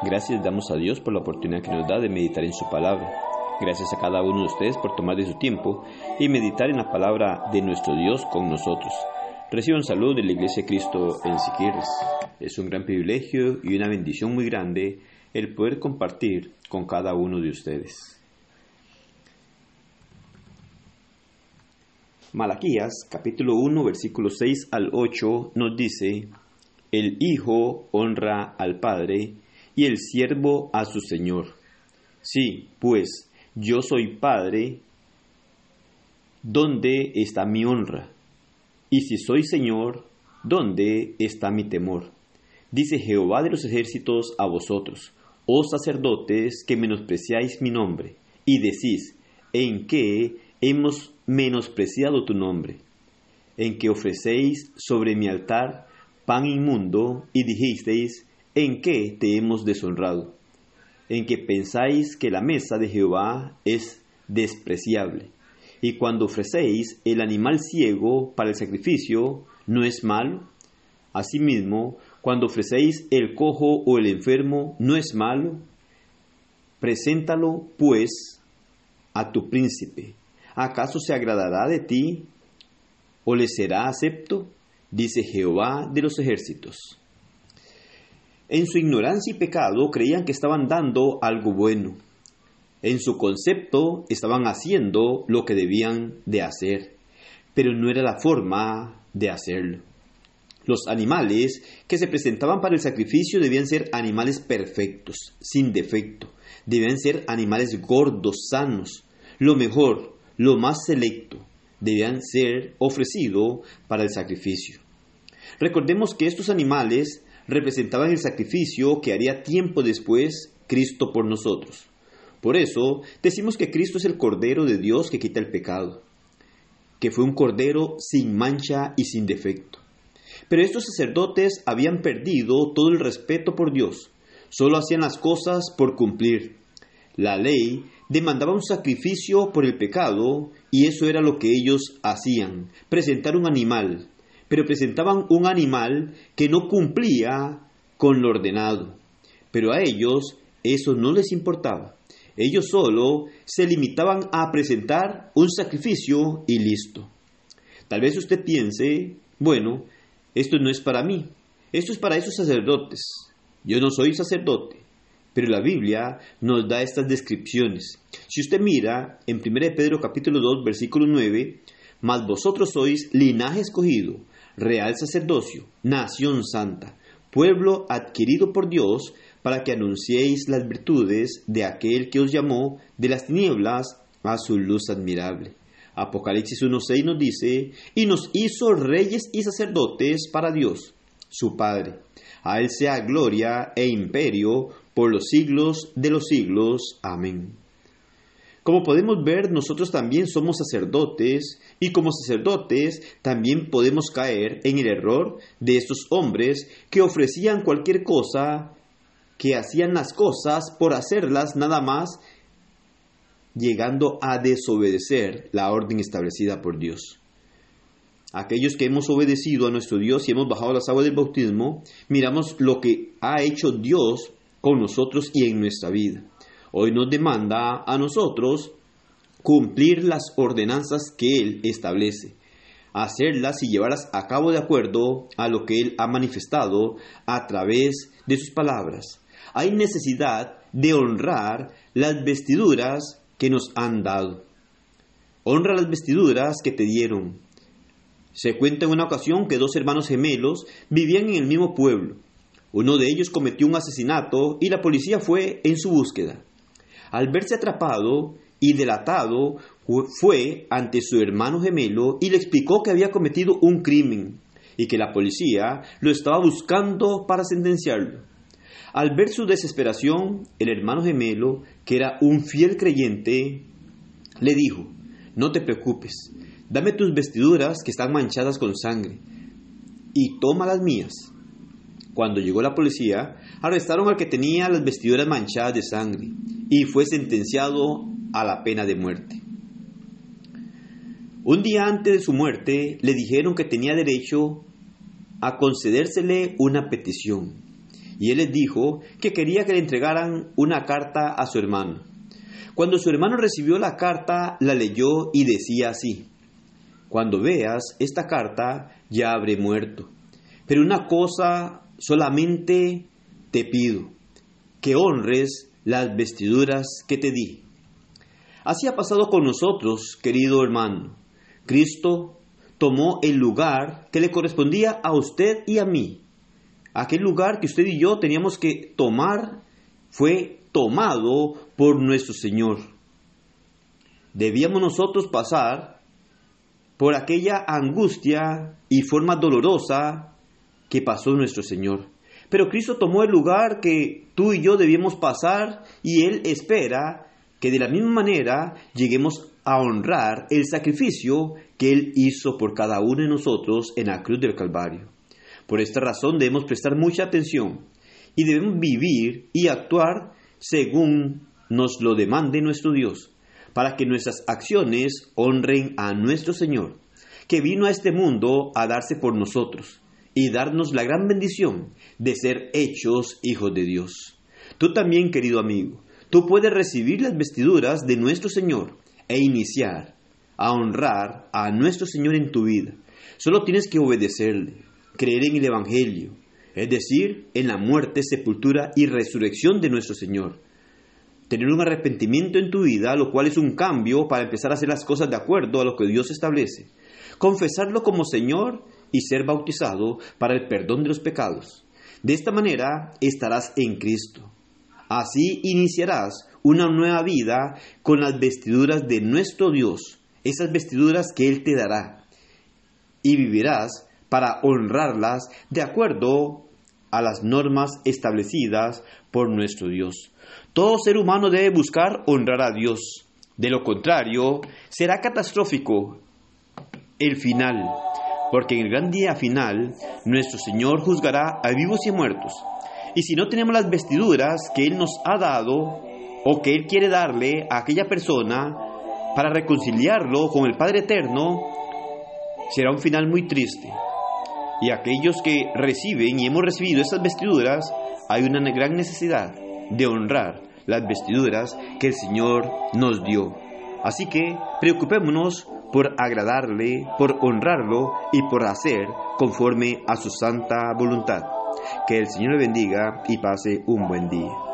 Gracias damos a Dios por la oportunidad que nos da de meditar en su palabra. Gracias a cada uno de ustedes por tomar de su tiempo y meditar en la palabra de nuestro Dios con nosotros. Reciban salud de la Iglesia de Cristo en. Es un gran privilegio y una bendición muy grande el poder compartir con cada uno de ustedes. Malaquías capítulo 1 versículos 6 al 8 nos dice, El Hijo honra al Padre y el siervo a su Señor. Sí, pues yo soy Padre, ¿dónde está mi honra? Y si soy Señor, ¿dónde está mi temor? Dice Jehová de los ejércitos a vosotros, oh sacerdotes que menospreciáis mi nombre, y decís, ¿en qué hemos menospreciado tu nombre? En que ofrecéis sobre mi altar pan inmundo, y dijisteis, ¿en qué te hemos deshonrado? En que pensáis que la mesa de Jehová es despreciable, y cuando ofrecéis el animal ciego para el sacrificio, ¿no es malo? Asimismo, cuando ofrecéis el cojo o el enfermo, ¿no es malo? Preséntalo, pues, a tu príncipe. ¿Acaso se agradará de ti o le será acepto? Dice Jehová de los ejércitos. En su ignorancia y pecado creían que estaban dando algo bueno. En su concepto estaban haciendo lo que debían de hacer, pero no era la forma de hacerlo. Los animales que se presentaban para el sacrificio debían ser animales perfectos, sin defecto. Debían ser animales gordos, sanos, lo mejor, lo más selecto. Debían ser ofrecidos para el sacrificio. Recordemos que estos animales representaban el sacrificio que haría tiempo después Cristo por nosotros. Por eso decimos que Cristo es el Cordero de Dios que quita el pecado, que fue un Cordero sin mancha y sin defecto. Pero estos sacerdotes habían perdido todo el respeto por Dios, solo hacían las cosas por cumplir. La ley demandaba un sacrificio por el pecado y eso era lo que ellos hacían, presentar un animal, pero presentaban un animal que no cumplía con lo ordenado. Pero a ellos eso no les importaba. Ellos solo se limitaban a presentar un sacrificio y listo. Tal vez usted piense, bueno, esto no es para mí, esto es para esos sacerdotes. Yo no soy sacerdote, pero la Biblia nos da estas descripciones. Si usted mira en 1 Pedro capítulo 2 versículo 9, mas vosotros sois linaje escogido, real sacerdocio, nación santa, pueblo adquirido por Dios, para que anunciéis las virtudes de aquel que os llamó de las tinieblas a su luz admirable. Apocalipsis 1.6 nos dice, y nos hizo reyes y sacerdotes para Dios, su Padre. A Él sea gloria e imperio por los siglos de los siglos. Amén. Como podemos ver, nosotros también somos sacerdotes y como sacerdotes también podemos caer en el error de estos hombres que ofrecían cualquier cosa, que hacían las cosas por hacerlas nada más, llegando a desobedecer la orden establecida por Dios. Aquellos que hemos obedecido a nuestro Dios y hemos bajado las aguas del bautismo, miramos lo que ha hecho Dios con nosotros y en nuestra vida. Hoy nos demanda a nosotros cumplir las ordenanzas que Él establece, hacerlas y llevarlas a cabo de acuerdo a lo que Él ha manifestado a través de sus palabras. Hay necesidad de honrar las vestiduras que nos han dado. Honra las vestiduras que te dieron. Se cuenta en una ocasión que dos hermanos gemelos vivían en el mismo pueblo. Uno de ellos cometió un asesinato y la policía fue en su búsqueda. Al verse atrapado y delatado, fue ante su hermano gemelo y le explicó que había cometido un crimen y que la policía lo estaba buscando para sentenciarlo. Al ver su desesperación, el hermano gemelo, que era un fiel creyente, le dijo, no te preocupes, dame tus vestiduras que están manchadas con sangre y toma las mías. Cuando llegó la policía, arrestaron al que tenía las vestiduras manchadas de sangre y fue sentenciado a la pena de muerte. Un día antes de su muerte le dijeron que tenía derecho a concedérsele una petición y él les dijo que quería que le entregaran una carta a su hermano. Cuando su hermano recibió la carta, la leyó y decía así, Cuando veas esta carta, ya habré muerto. Pero una cosa solamente te pido, que honres las vestiduras que te di. Así ha pasado con nosotros, querido hermano. Cristo tomó el lugar que le correspondía a usted y a mí. Aquel lugar que usted y yo teníamos que tomar fue tomado por nuestro Señor. Debíamos nosotros pasar por aquella angustia y forma dolorosa que pasó nuestro Señor. Pero Cristo tomó el lugar que tú y yo debíamos pasar y Él espera que de la misma manera lleguemos a honrar el sacrificio que Él hizo por cada uno de nosotros en la cruz del Calvario. Por esta razón debemos prestar mucha atención y debemos vivir y actuar según nos lo demande nuestro Dios, para que nuestras acciones honren a nuestro Señor, que vino a este mundo a darse por nosotros y darnos la gran bendición de ser hechos hijos de Dios. Tú también, querido amigo, tú puedes recibir las vestiduras de nuestro Señor e iniciar a honrar a nuestro Señor en tu vida. Solo tienes que obedecerle, creer en el Evangelio, es decir, en la muerte, sepultura y resurrección de nuestro Señor. Tener un arrepentimiento en tu vida, lo cual es un cambio para empezar a hacer las cosas de acuerdo a lo que Dios establece. Confesarlo como Señor y ser bautizado para el perdón de los pecados. De esta manera estarás en Cristo. Así iniciarás una nueva vida con las vestiduras de nuestro Dios, esas vestiduras que Él te dará. Y vivirás para honrarlas de acuerdo a las normas establecidas por nuestro Dios. Todo ser humano debe buscar honrar a Dios. De lo contrario, será catastrófico el final, porque en el gran día final nuestro Señor juzgará a vivos y a muertos. Y si no tenemos las vestiduras que Él nos ha dado o que Él quiere darle a aquella persona para reconciliarlo con el Padre Eterno, será un final muy triste. Y aquellos que reciben y hemos recibido esas vestiduras, hay una gran necesidad de honrar las vestiduras que el Señor nos dio. Así que preocupémonos por agradarle, por honrarlo y por hacer conforme a su santa voluntad. Que el Señor le bendiga y pase un buen día.